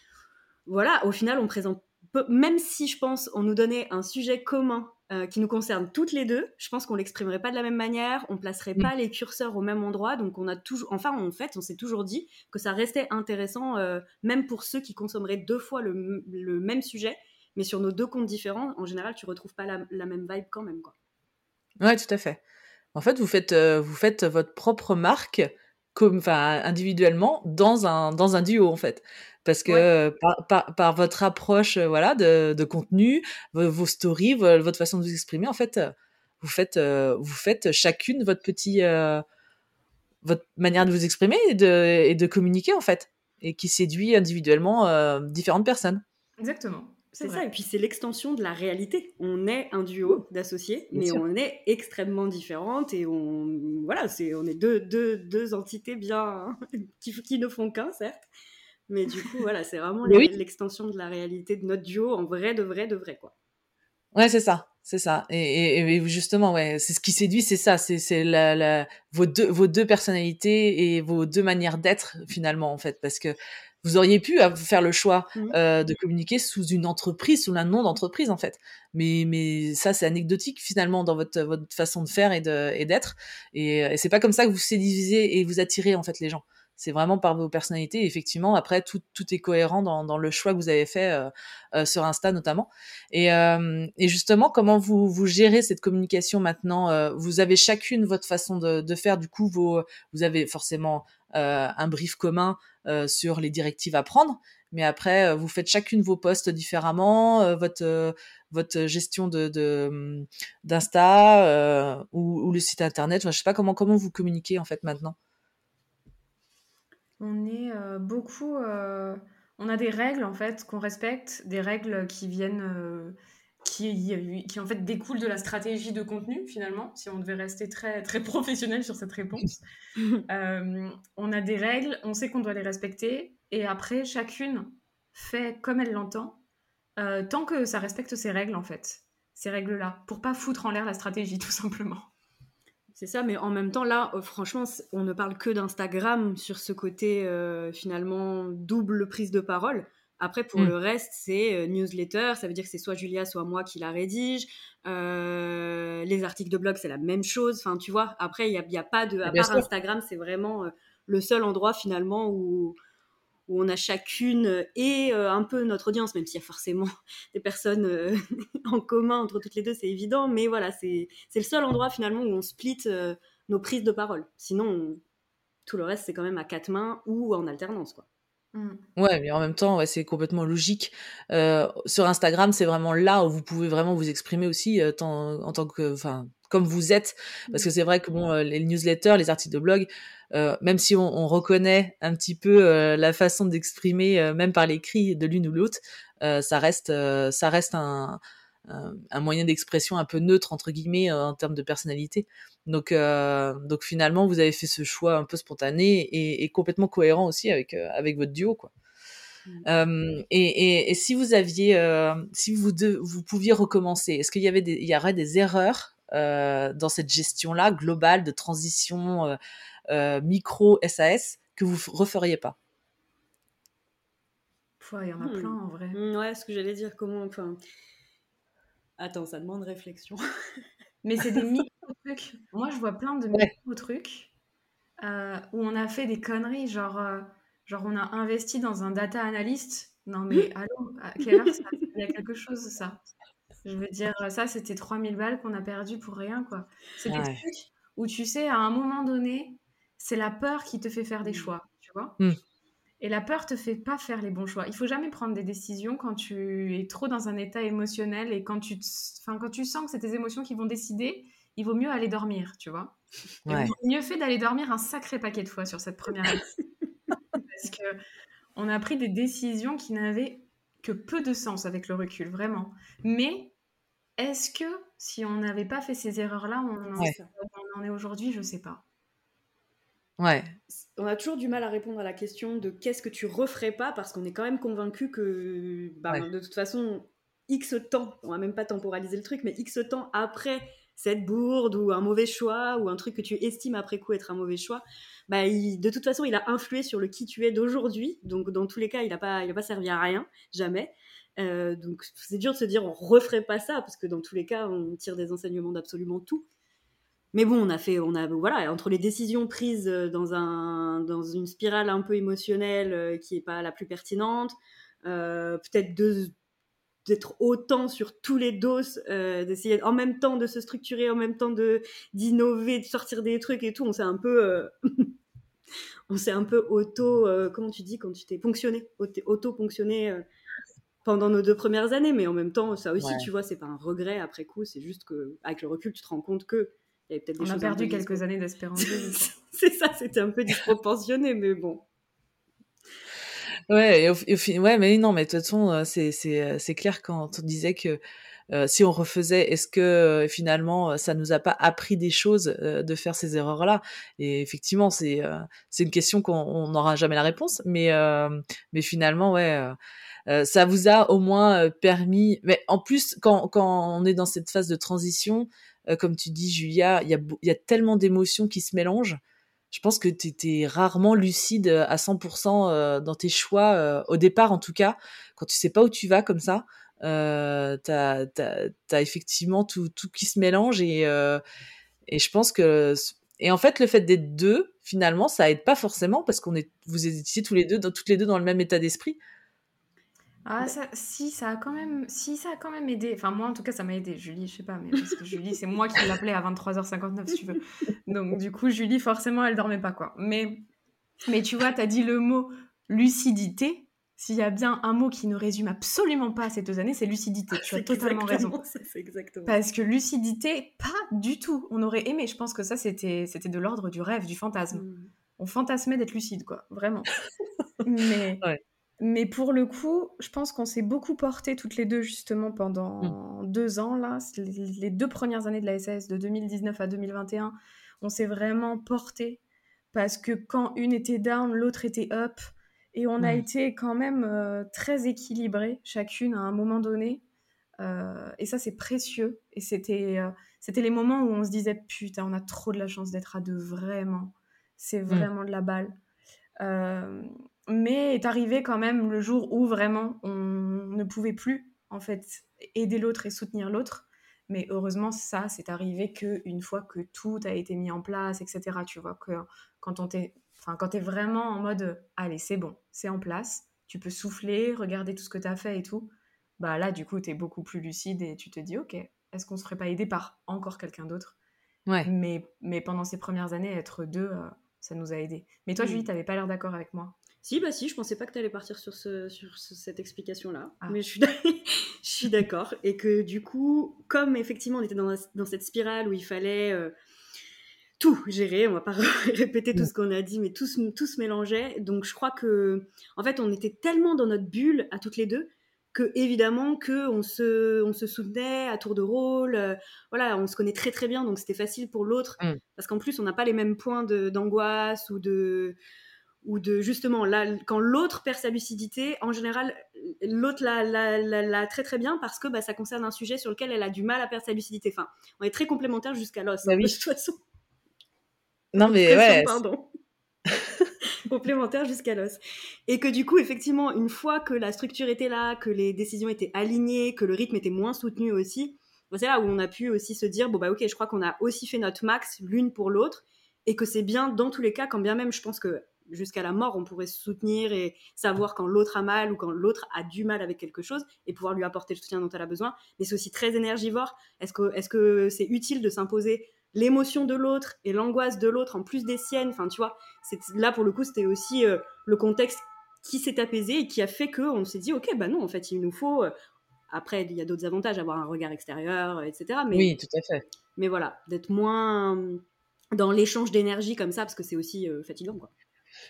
Voilà, au final, on présente, même si je pense on nous donnait un sujet commun euh, qui nous concerne toutes les deux, je pense qu'on l'exprimerait pas de la même manière, on placerait mm. pas les curseurs au même endroit, donc on a toujours, enfin en fait, on s'est toujours dit que ça restait intéressant, euh, même pour ceux qui consommeraient deux fois le, le, même sujet, mais sur nos deux comptes différents, en général, tu retrouves pas la, la même vibe quand même, quoi. Ouais, tout à fait. En fait, vous faites, vous faites votre propre marque comme, enfin, individuellement dans un, dans un duo, en fait. Parce que par, par, votre approche, euh, voilà, de, de contenu, vos, stories, votre façon de vous exprimer, en fait, vous faites, euh, vous faites chacune votre petit, euh, votre manière de vous exprimer et de, et de communiquer, en fait, et qui séduit individuellement différentes personnes. Exactement. C'est ça, et puis c'est l'extension de la réalité. On est un duo d'associés, mais on est extrêmement différentes et on, voilà, c'est, on est deux, deux, deux entités bien qui, qui ne font qu'un, certes, mais du coup, voilà, c'est vraiment l'extension de la réalité de notre duo en vrai, de vrai, de vrai, quoi. Ouais, c'est ça, c'est ça. Et, et, justement, ouais, c'est ce qui séduit, c'est ça, c'est, c'est la, la, vos deux, vos deux personnalités et vos deux manières d'être finalement, en fait, parce que vous auriez pu faire le choix mmh. euh, de communiquer sous une entreprise, sous un nom d'entreprise en fait. Mais, mais ça, c'est anecdotique finalement dans votre, votre façon de faire et, de, et d'être. Et, et c'est pas comme ça que vous séduisez et vous attirez en fait les gens. c'est vraiment par vos personnalités. effectivement, après, tout, tout est cohérent dans, dans, le choix que vous avez fait euh, euh sur Insta notamment. Et, euh, et, justement, comment vous, vous gérez cette communication maintenant euh, Vous avez chacune votre façon de, de, faire. Du coup, vos, vous avez forcément un brief commun sur les directives à prendre. Mais après, vous faites chacune vos posts différemment, votre votre gestion de d'Insta ou, le site internet. Enfin, je sais pas comment comment vous communiquez en fait maintenant. On est euh, beaucoup. Euh, on a des règles en fait qu'on respecte, des règles qui viennent. Euh, qui, qui en fait découlent de la stratégie de contenu finalement, si on devait rester très, très professionnel sur cette réponse. on a des règles, on sait qu'on doit les respecter, et après chacune fait comme elle l'entend, tant que ça respecte ses règles en fait, ces règles-là, pour pas foutre en l'air la stratégie tout simplement. C'est ça, mais en même temps, là, euh, franchement, on ne parle que d'Instagram sur ce côté euh, finalement double prise de parole. Après, pour mm. le reste, c'est euh, newsletter, ça veut dire que c'est soit Julia, soit moi qui la rédige. les articles de blog, c'est la même chose. Enfin, tu vois, après, il n'y a, pas de. À part Instagram, c'est vraiment le seul endroit finalement où, où on a chacune euh, et euh, un peu notre audience, même s'il y a forcément des personnes euh, en commun entre toutes les deux, c'est évident, mais voilà, c'est le seul endroit finalement où on split nos prises de parole. Sinon, tout le reste, c'est quand même à quatre mains ou en alternance, quoi. Mmh. Ouais, mais en même temps, ouais, c'est complètement logique. sur Instagram, c'est vraiment là où vous pouvez vraiment vous exprimer aussi en tant que, enfin, comme vous êtes, parce que mmh. c'est vrai que bon, les newsletters, les articles de blog, euh, même si on, on, reconnaît un petit peu euh, la façon d'exprimer, euh, même par l'écrit de l'une ou l'autre, ça reste, ça reste un, un, moyen d'expression un peu neutre entre guillemets en termes de personnalité. Donc, donc finalement, vous avez fait ce choix un peu spontané et, et complètement cohérent aussi avec avec votre duo, quoi. Mmh. Et, et, et, si vous aviez, si vous vous pouviez recommencer, est-ce qu'il y avait des, il y aurait des erreurs dans cette gestion-là globale de transition euh, micro SAS que vous referiez pas? Il y en a hmm. plein en vrai. Hmm, ouais, ce que j'allais dire, comment. Enfin... Attends, ça demande réflexion. Mais c'est des micro-trucs. Moi, je vois plein de micro-trucs euh, où on a fait des conneries, genre, euh, genre on a investi dans un data analyst. Non, mais allô, à quelle heure ça? Il y a quelque chose, ça? Je veux dire, ça, c'était 3000 balles qu'on a perdu pour rien, quoi. C'est des trucs où tu sais, à un moment donné, c'est la peur qui te fait faire des mmh. choix, tu vois? Mmh. Et la peur te fait pas faire les bons choix. Il faut jamais prendre des décisions quand tu es trop dans un état émotionnel et quand tu, enfin, quand tu sens que c'est tes émotions qui vont décider, il vaut mieux aller dormir, tu vois. Ouais. mieux fait d'aller dormir un sacré paquet de fois sur cette première année. Parce que on a pris des décisions qui n'avaient que peu de sens avec le recul, vraiment. Mais est-ce que si on n'avait pas fait ces erreurs-là, on, on en est aujourd'hui? Je sais pas. Ouais. On a toujours du mal à répondre à la question de qu'est-ce que tu referais pas parce qu'on est quand même convaincu que bah, de toute façon, X temps, on va même pas temporaliser le truc, mais X temps après cette bourde ou un mauvais choix ou un truc que tu estimes après coup être un mauvais choix, bah, de toute façon, il a influé sur le qui tu es d'aujourd'hui. Donc, dans tous les cas, il n'a pas, il pas servi à rien, jamais. Euh, donc, c'est dur de se dire on referait pas ça parce que dans tous les cas, on tire des enseignements d'absolument tout. Mais bon, on a fait, on a, voilà, entre les décisions prises euh, dans, un, dans une spirale un peu émotionnelle euh, qui n'est pas la plus pertinente, euh, peut-être d'être autant sur tous les doses, d'essayer en même temps de se structurer, en même temps de d'innover, de sortir des trucs et tout. On s'est un peu, on s'est un peu auto, comment tu dis quand tu t'es ponctionné, auto ponctionné pendant nos deux premières années. Mais en même temps, ça aussi, tu vois, c'est pas un regret après coup. C'est juste que avec le recul, tu te rends compte que on a perdu quelques années d'espérance c'est ça, c'était un peu disproportionné, mais bon. Ouais, ouais, mais non, mais de toute façon, euh, euh, c'est clair quand on disait que euh, si on refaisait, est-ce que finalement ça nous a pas appris des choses de faire ces erreurs-là? Et effectivement, c'est c'est une question qu'on n'aura jamais la réponse, mais mais finalement, ouais. ça vous a au moins permis. Mais en plus, quand, quand on est dans cette phase de transition, euh, comme tu dis, Julia, il y a, y a tellement d'émotions qui se mélangent. Je pense que tu étais rarement lucide euh, à 100% euh, dans tes choix, au départ en tout cas, quand tu sais pas où tu vas comme ça. Euh, t'as as, effectivement tout, tout qui se mélange et, et je pense que et en fait le fait d'être deux finalement, ça aide pas forcément parce qu'on est, vous étiez tous les deux, dans, toutes les deux dans le même état d'esprit. Ah, ça, si, ça a quand même, si, ça a quand même aidé. Enfin, moi, en tout cas, ça m'a aidé. Julie, je sais pas, mais parce que Julie, c'est moi qui l'appelais à 23h59, si tu veux. Donc, du coup, Julie, forcément, elle dormait pas, quoi. Mais, mais tu vois, tu as dit le mot lucidité. S'il y a bien un mot qui ne résume absolument pas ces deux années, c'est lucidité. Tu as totalement raison. exactement. Parce que lucidité, pas du tout. On aurait aimé. Je pense que ça, c'était, c'était de l'ordre du rêve, du fantasme. Mm. On fantasmait d'être lucide, quoi. Vraiment. mais, mais pour le coup, je pense qu'on s'est beaucoup porté toutes les deux, justement, pendant mm. deux ans, là. Les deux premières années de la SAS, de 2019 à 2021, on s'est vraiment porté. Parce que quand une était down, l'autre était up et on a été quand même euh, très équilibrées, chacune à un moment donné. Euh, et ça, c'est précieux. Et c'était, euh, c'était les moments où on se disait Putain, on a trop de la chance d'être à deux, vraiment. C'est vraiment de la balle. mais est arrivé quand même le jour où vraiment on ne pouvait plus, en fait, aider l'autre et soutenir l'autre. Mais heureusement, ça, c'est arrivé qu'une fois que tout a été mis en place, etc. Tu vois, que quand on t'est Enfin, quand tu es vraiment en mode allez, c'est bon, c'est en place, tu peux souffler, regarder tout ce que tu as fait et tout, bah là, du coup, tu es beaucoup plus lucide et tu te dis ok, est-ce qu'on se ferait pas aider par encore quelqu'un d'autre? Ouais. Mais, mais pendant ces premières années, être deux, euh, ça nous a aidés. Mais toi, Julie, tu n'avais pas l'air d'accord avec moi? Si, bah si, je pensais pas que tu allais partir sur, ce, sur cette explication-là. Ah. Mais je suis, je suis d'accord. Et que du coup, comme effectivement on était dans, dans cette spirale où il fallait euh, tout gérer. On va pas répéter tout ce qu'on a dit, mais tout, tout se mélangeait. Donc je crois que, en fait, on était tellement dans notre bulle à toutes les deux que évidemment que on se, on se soutenait à tour de rôle. Euh, voilà, on se connaît très très bien, donc c'était facile pour l'autre mm. parce qu'en plus on n'a pas les mêmes points d'angoisse ou de ou de justement là quand l'autre perd sa lucidité, en général l'autre l'a, la, très très bien parce que bah, ça concerne un sujet sur lequel elle a du mal à perdre sa lucidité. Enfin, on est très complémentaires jusqu'à l'os. Bah de toute façon. Non, mais ouais. Pardon. complémentaire jusqu'à l'os. Et que du coup, effectivement, une fois que la structure était là, que les décisions étaient alignées, que le rythme était moins soutenu aussi, bah, c'est là où on a pu aussi se dire, bon bah ok, je crois qu'on a aussi fait notre max l'une pour l'autre, et que c'est bien dans tous les cas, quand bien même je pense que jusqu'à la mort, on pourrait se soutenir et savoir quand l'autre a mal ou quand l'autre a du mal avec quelque chose et pouvoir lui apporter le soutien dont elle a besoin. Mais c'est aussi très énergivore. Est-ce que c'est -ce c'est utile de s'imposer l'émotion de l'autre et l'angoisse de l'autre en plus des siennes. Enfin, tu vois, là pour le coup, c'était aussi euh, le contexte qui s'est apaisé et qui a fait que on s'est dit, ok, bah non, en fait, il nous faut. Euh, après, il y a d'autres avantages, avoir un regard extérieur, etc. Mais, oui, tout à fait. Mais voilà, d'être moins dans l'échange d'énergie comme ça, parce que c'est aussi euh, fatigant, quoi.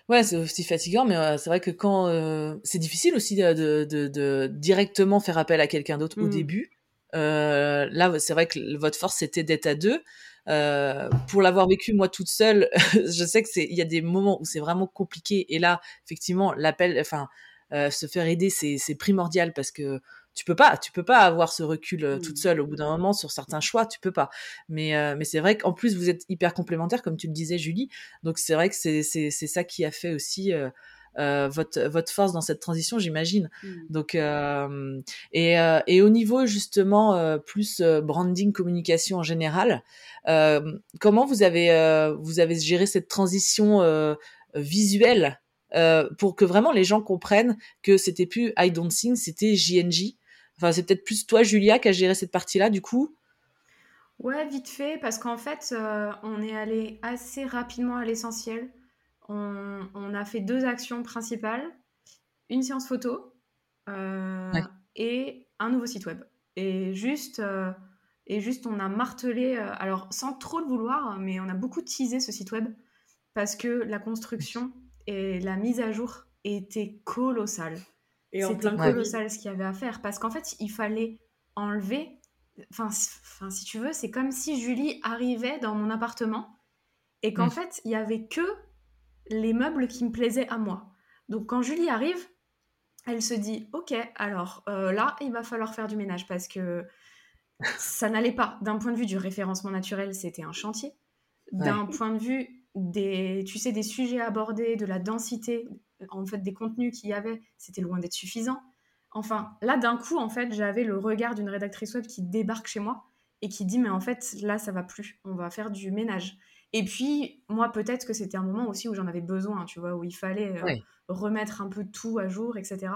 Ouais, c'est aussi fatigant, mais c'est vrai que quand c'est difficile aussi de, de, directement faire appel à quelqu'un d'autre au mmh. début. là, c'est vrai que votre force c'était d'être à deux. Euh, pour l'avoir vécu moi toute seule, je sais que c'est il y a des moments où c'est vraiment compliqué et là effectivement l'appel, enfin euh, se faire aider c'est primordial parce que tu peux pas, tu peux pas avoir ce recul euh, toute mmh. seule au bout d'un moment sur certains choix, tu peux pas. Mais mais c'est vrai qu'en plus vous êtes hyper complémentaires comme tu le disais Julie, donc c'est vrai que c'est c'est ça qui a fait aussi votre, votre force dans cette transition, j'imagine. Mm. Donc, euh, et, euh, et, au niveau justement plus branding, communication en général, comment vous avez, vous avez géré cette transition visuelle pour que vraiment les gens comprennent que c'était plus I Don't Sing, c'était JNJ. Enfin, c'est peut-être plus toi, Julia, qui a géré cette partie-là, du coup? Ouais, vite fait, parce qu'en fait, on est allé assez rapidement à l'essentiel on, a fait deux actions principales, une séance photo euh, et un nouveau site web. Et juste, euh, et juste on a martelé, euh, alors sans trop le vouloir, mais on a beaucoup teasé ce site web parce que la construction et la mise à jour étaient colossales. C'était colossal ce qu'il y avait à faire parce qu'en fait, il fallait enlever. Enfin, si tu veux, c'est comme si Julie arrivait dans mon appartement et qu'en fait, il y avait que les meubles qui me plaisaient à moi. Donc quand Julie arrive, elle se dit Ok, alors euh, là, il va falloir faire du ménage parce que ça n'allait pas. D'un point de vue du référencement naturel, c'était un chantier. D'un point de vue des, tu sais, des sujets abordés, de la densité, en fait, des contenus qu'il y avait, c'était loin d'être suffisant. Enfin, là, d'un coup, en fait, j'avais le regard d'une rédactrice web qui débarque chez moi et qui dit mais en fait là ça va plus, on va faire du ménage. Et puis moi peut-être que c'était un moment aussi où j'en avais besoin, tu vois, où il fallait euh, remettre un peu tout à jour, etc.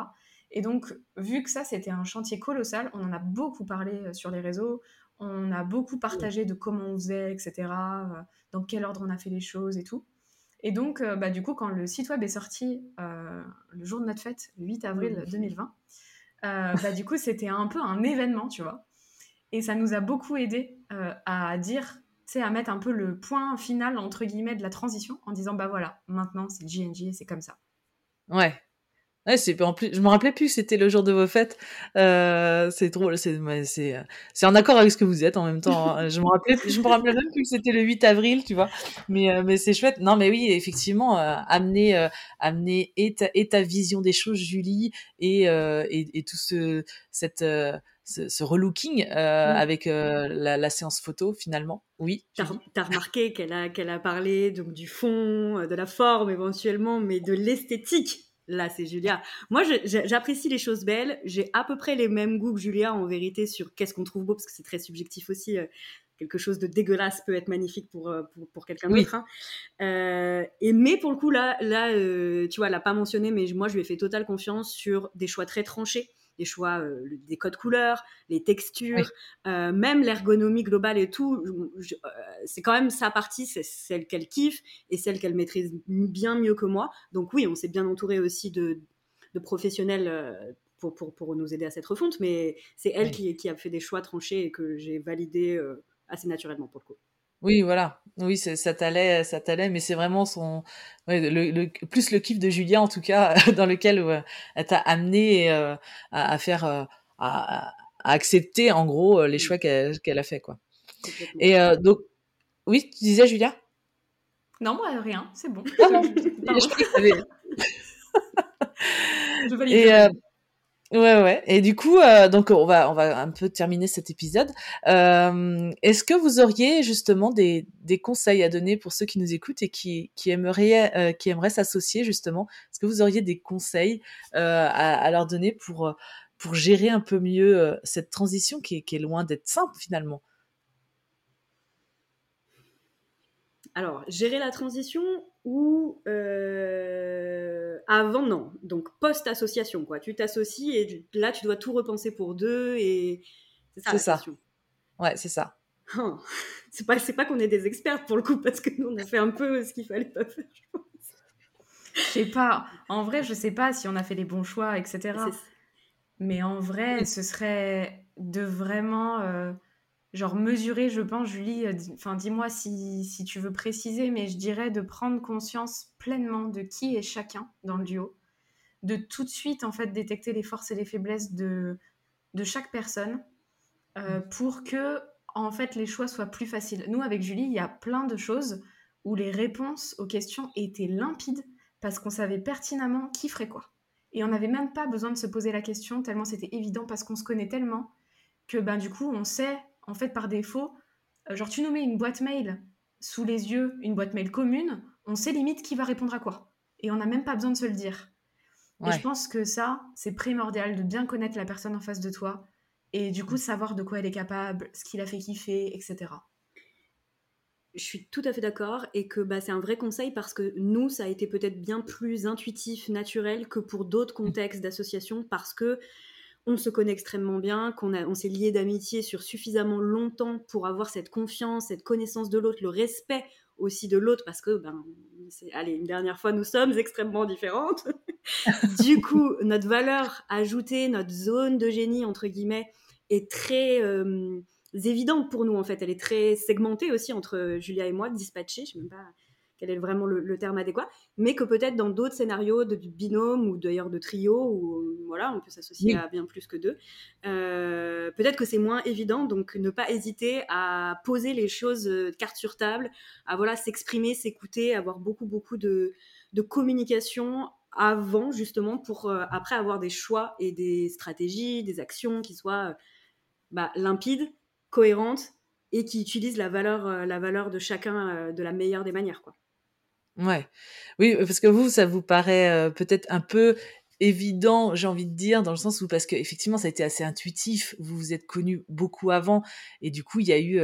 Et donc vu que ça c'était un chantier colossal, on en a beaucoup parlé euh, sur les réseaux, on a beaucoup partagé de comment on faisait, etc. Euh, dans quel ordre on a fait les choses et tout. Et donc, bah, du coup, quand le site web est sorti le jour de notre fête, le 8 avril 2020, bah, du coup, c'était un peu un événement, tu vois. Et ça nous a beaucoup aidé à dire, à mettre un peu le point final, entre guillemets, de la transition en disant, bah voilà, maintenant c'est GNG et c'est comme ça. Ouais. Ouais, c'est en plus, je me rappelais plus que c'était le jour de vos fêtes. Euh, c'est drôle, c'est c'est c'est en accord avec ce que vous êtes en même temps. Hein. Je me rappelais, je me rappelais même plus que c'était le 8 avril, tu vois. Mais euh, mais c'est chouette. Non, mais oui, effectivement, euh, amener euh, amener et ta, et ta vision des choses, Julie, et et, et tout ce cette ce, relooking euh, avec euh, la, séance photo finalement? Oui. T'as as remarqué qu'elle a, qu'elle a parlé donc du fond, euh, de la forme éventuellement, mais de l'esthétique. Là, c'est Julia. Moi, j'apprécie les choses belles. J'ai à peu près les mêmes goûts que Julia en vérité sur qu'est-ce qu'on trouve beau, parce que c'est très subjectif aussi. quelque chose de dégueulasse peut être magnifique pour, pour, quelqu'un d'autre. Hein. et mais pour le coup, là, là tu vois, elle l'a pas mentionné, mais moi, je lui ai fait totale confiance sur des choix très tranchés les choix euh, des codes couleurs, les textures, euh, même l'ergonomie globale et tout. Euh, c'est quand même sa partie, c'est celle qu'elle kiffe et celle qu'elle maîtrise bien mieux que moi. Donc oui, on s'est bien entouré aussi de, professionnels pour, pour, nous aider à cette refonte, mais c'est elle qui, qui, a fait des choix tranchés et que j'ai validé assez naturellement pour le coup. Oui, voilà. Oui, ça t'allait, ça t'allait, mais c'est vraiment son, le, plus le kiff de Julia en tout cas, dans lequel elle t'a amené euh, à, faire, euh, à, accepter en gros euh, les choix qu'elle a fait quoi. Et donc, oui, tu disais Julia? Non, moi rien, c'est bon. Ah non, je, je valide. Ouais, ouais. Et du coup, euh, donc on va, on va un peu terminer cet épisode. Euh, Est-ce que vous auriez justement des, des conseils à donner pour ceux qui nous écoutent et qui, qui aimeraient, euh, qui aimeraient s'associer justement? Est-ce que vous auriez des conseils euh, à, à, leur donner pour, pour gérer un peu mieux euh, cette transition qui qui est loin d'être simple finalement? Alors, gérer la transition ou euh, avant, non. Donc, post-association, quoi. Tu t'associes et là, tu dois tout repenser pour deux et c'est ça. ça. Ouais, c'est ça. Oh. C'est pas, pas qu'on est des experts pour le coup, parce que nous, on a fait un peu ce qu'il fallait pas faire, je pense. Je sais pas. En vrai, je sais pas si on a fait les bons choix, etc. Mais en vrai, ce serait de vraiment. Euh, genre mesurer, je pense, Julie, euh, enfin dis-moi si, si, tu veux préciser, mais je dirais de prendre conscience pleinement de qui est chacun dans le duo, de tout de suite en fait détecter les forces et les faiblesses de, de chaque personne euh, mm. pour que en fait les choix soient plus faciles. Nous avec Julie, il y a plein de choses où les réponses aux questions étaient limpides parce qu'on savait pertinemment qui ferait quoi. Et on n'avait même pas besoin de se poser la question tellement c'était évident parce qu'on se connaît tellement que ben du coup on sait en fait, par défaut, euh, genre tu nous mets une boîte mail sous les yeux, une boîte mail commune, on sait limite qui va répondre à quoi. Et on n'a même pas besoin de se le dire. Et je pense que ça, c'est primordial de bien connaître la personne en face de toi et du coup savoir de quoi elle est capable, ce qu'il a fait kiffer, etc. Je suis tout à fait d'accord et que bah, c'est un vrai conseil parce que nous, ça a été peut-être bien plus intuitif, naturel que pour d'autres contextes d'association parce que on se connaît extrêmement bien, qu'on on s'est lié d'amitié sur suffisamment longtemps pour avoir cette confiance, cette connaissance de l'autre, le respect aussi de l'autre, parce que, ben, allez, une dernière fois, nous sommes extrêmement différentes. du coup, notre valeur ajoutée, notre zone de génie, entre guillemets, est très euh, évidente pour nous, en fait. Elle est très segmentée aussi entre Julia et moi, dispatchée, je sais même pas quel est vraiment le, terme adéquat, mais que peut-être dans d'autres scénarios de, binôme ou d'ailleurs de trio, où voilà, on peut s'associer à bien plus que deux, euh, peut-être que c'est moins évident, donc ne pas hésiter à poser les choses euh, carte sur table, à voilà s'exprimer, s'écouter, avoir beaucoup beaucoup de, communication avant justement pour euh, après avoir des choix et des stratégies, des actions qui soient bah, limpides, cohérentes et qui utilisent la valeur, la valeur de chacun de la meilleure des manières. Quoi. Ouais. Oui, parce que vous, ça vous paraît, peut-être un peu évident, j'ai envie de dire, dans le sens où parce que effectivement ça a été assez intuitif, vous vous êtes connus beaucoup avant et du coup il y a eu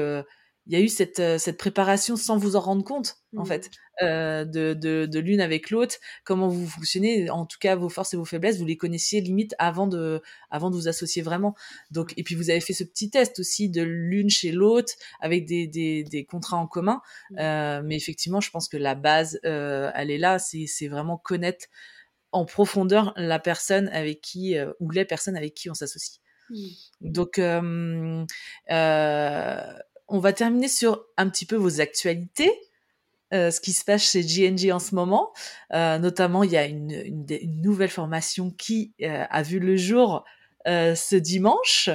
il y a eu cette, cette préparation sans vous en rendre compte en mmh. fait euh, de, de, de l'une avec l'autre, comment vous fonctionnez, en tout cas vos forces et vos faiblesses, vous les connaissiez limite avant de, avant de vous associer vraiment. Donc, et puis vous avez fait ce petit test aussi de l'une chez l'autre avec des, des, des, contrats en commun. Mmh. Euh, mais effectivement, je pense que la base, euh, elle est là, c'est vraiment connaître en profondeur la personne avec qui, euh, ou les personnes avec qui on s'associe. Mmh. Donc, euh, euh, on va terminer sur un petit peu vos actualités. Euh, ce qui se passe chez GNG en ce moment. Euh, notamment, il y a une, une, une nouvelle formation qui euh, a vu le jour euh, ce dimanche.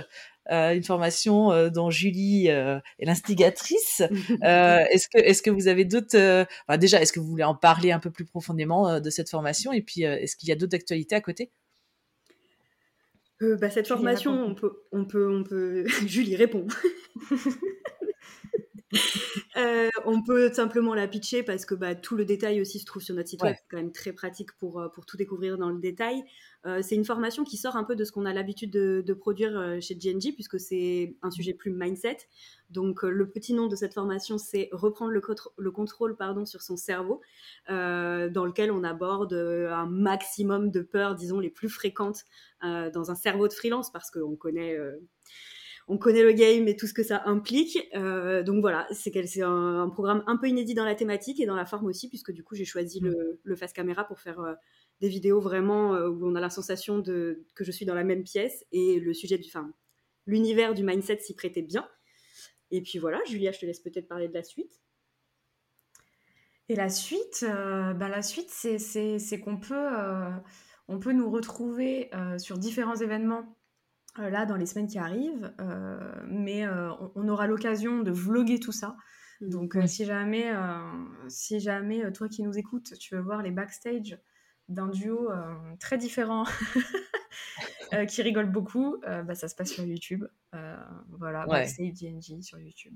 une formation dont Julie est l'instigatrice. est-ce que est-ce que vous avez d'autres enfin, déjà est-ce que vous voulez en parler un peu plus profondément de cette formation? Et puis est-ce qu'il y a d'autres actualités à côté? Bah, cette formation, on peut, on peut, on peut. Julie répond. Euh, on peut simplement la pitcher parce que bah, tout le détail aussi se trouve sur notre site web. C'est quand même très pratique pour, euh, pour tout découvrir dans le détail. Euh, c'est une formation qui sort un peu de ce qu'on a l'habitude de, produire chez GNG puisque c'est un sujet plus mindset. Donc le petit nom de cette formation, c'est reprendre le, le contrôle pardon, sur son cerveau, dans lequel on aborde un maximum de peurs, disons, les plus fréquentes dans un cerveau de freelance parce qu'on connaît on connaît le game et tout ce que ça implique. Euh, donc voilà, c'est un, un, programme un peu inédit dans la thématique et dans la forme aussi, puisque du coup j'ai choisi le, mm. face caméra pour faire euh, des vidéos vraiment euh, où on a la sensation de, que je suis dans la même pièce et le sujet du, enfin, l'univers du mindset s'y prêtait bien. Et puis voilà, Julia, je te laisse peut-être parler de la suite. Et la suite, ben la suite, c'est qu'on peut, on peut nous retrouver sur différents événements là dans les semaines qui arrivent, euh, mais euh, on, aura l'occasion de vloguer tout ça. Mmh. Donc si jamais, si jamais toi qui nous écoutes, tu veux voir les backstage d'un duo très différent qui rigole beaucoup, bah, ça se passe sur YouTube. voilà, backstage DNG sur YouTube.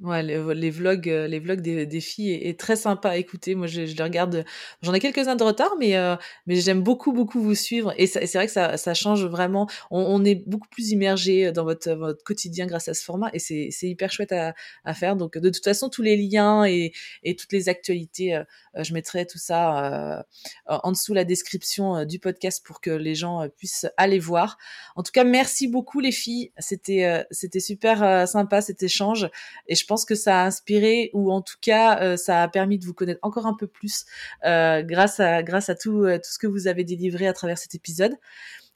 Ouais, les, vlogs, euh, les vlogs des, filles est, très sympa à écouter. Moi, je, les regarde. J'en ai quelques-uns de retard, mais euh, mais j'aime beaucoup beaucoup vous suivre. Et, c'est vrai que ça, ça change vraiment. On, est beaucoup plus immergé dans votre quotidien grâce à ce format, et c'est hyper chouette à, faire. Donc de toute façon, tous les liens et et toutes les actualités, euh, je mettrai tout ça en dessous la description du podcast pour que les gens puissent aller voir. En tout cas, merci beaucoup les filles. C'était c'était super sympa cet échange, et pense que ça a inspiré ou en tout cas euh, ça a permis de vous connaître encore un peu plus euh, grâce à grâce à tout euh, tout ce que vous avez délivré à travers cet épisode.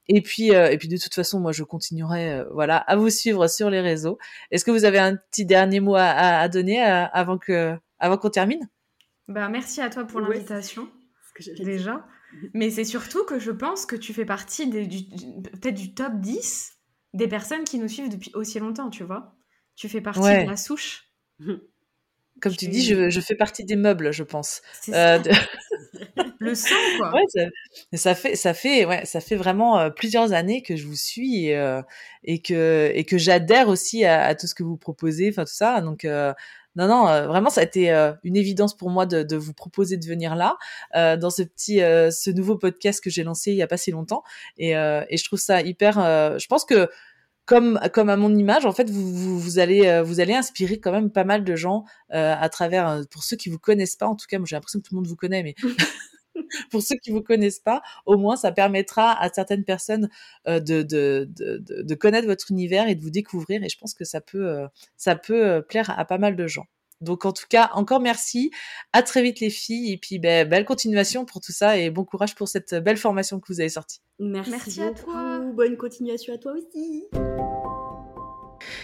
Et puis, et puis de toute façon, moi, je continuerai, voilà, à vous suivre sur les réseaux. Est-ce que vous avez un petit dernier mot à, à donner avant que, avant qu'on termine? Ben merci à toi pour l'invitation, déjà. Mais c'est surtout que je pense que tu fais partie des, du, peut-être du top 10 des personnes qui nous suivent depuis aussi longtemps, tu vois. Tu fais partie de la souche? Comme tu dis, je, fais partie des meubles, je pense. Euh, le sang, quoi. ça, fait, ça fait, ouais, ça fait vraiment euh, plusieurs années que je vous suis et, euh, que et que j'adhère aussi à, tout ce que vous proposez, enfin tout ça. Donc non, non, vraiment, ça a été une évidence pour moi de, vous proposer de venir là dans ce petit, ce nouveau podcast que j'ai lancé il y a pas si longtemps. Et, et je trouve ça hyper. je pense que comme comme à mon image, en fait, vous, vous, allez euh, vous allez inspirer quand même pas mal de gens euh, à travers. Euh, pour ceux qui vous connaissent pas, en tout cas, moi j'ai l'impression que tout le monde vous connaît, mais pour ceux qui vous connaissent pas, au moins ça permettra à certaines personnes de, de, de, de, connaître votre univers et de vous découvrir. Et je pense que ça peut ça peut plaire à pas mal de gens. Donc en tout cas, encore merci. À très vite les filles et puis ben, belle continuation pour tout ça et bon courage pour cette belle formation que vous avez sortie. Merci, merci à toi. Bonne continuation à toi aussi.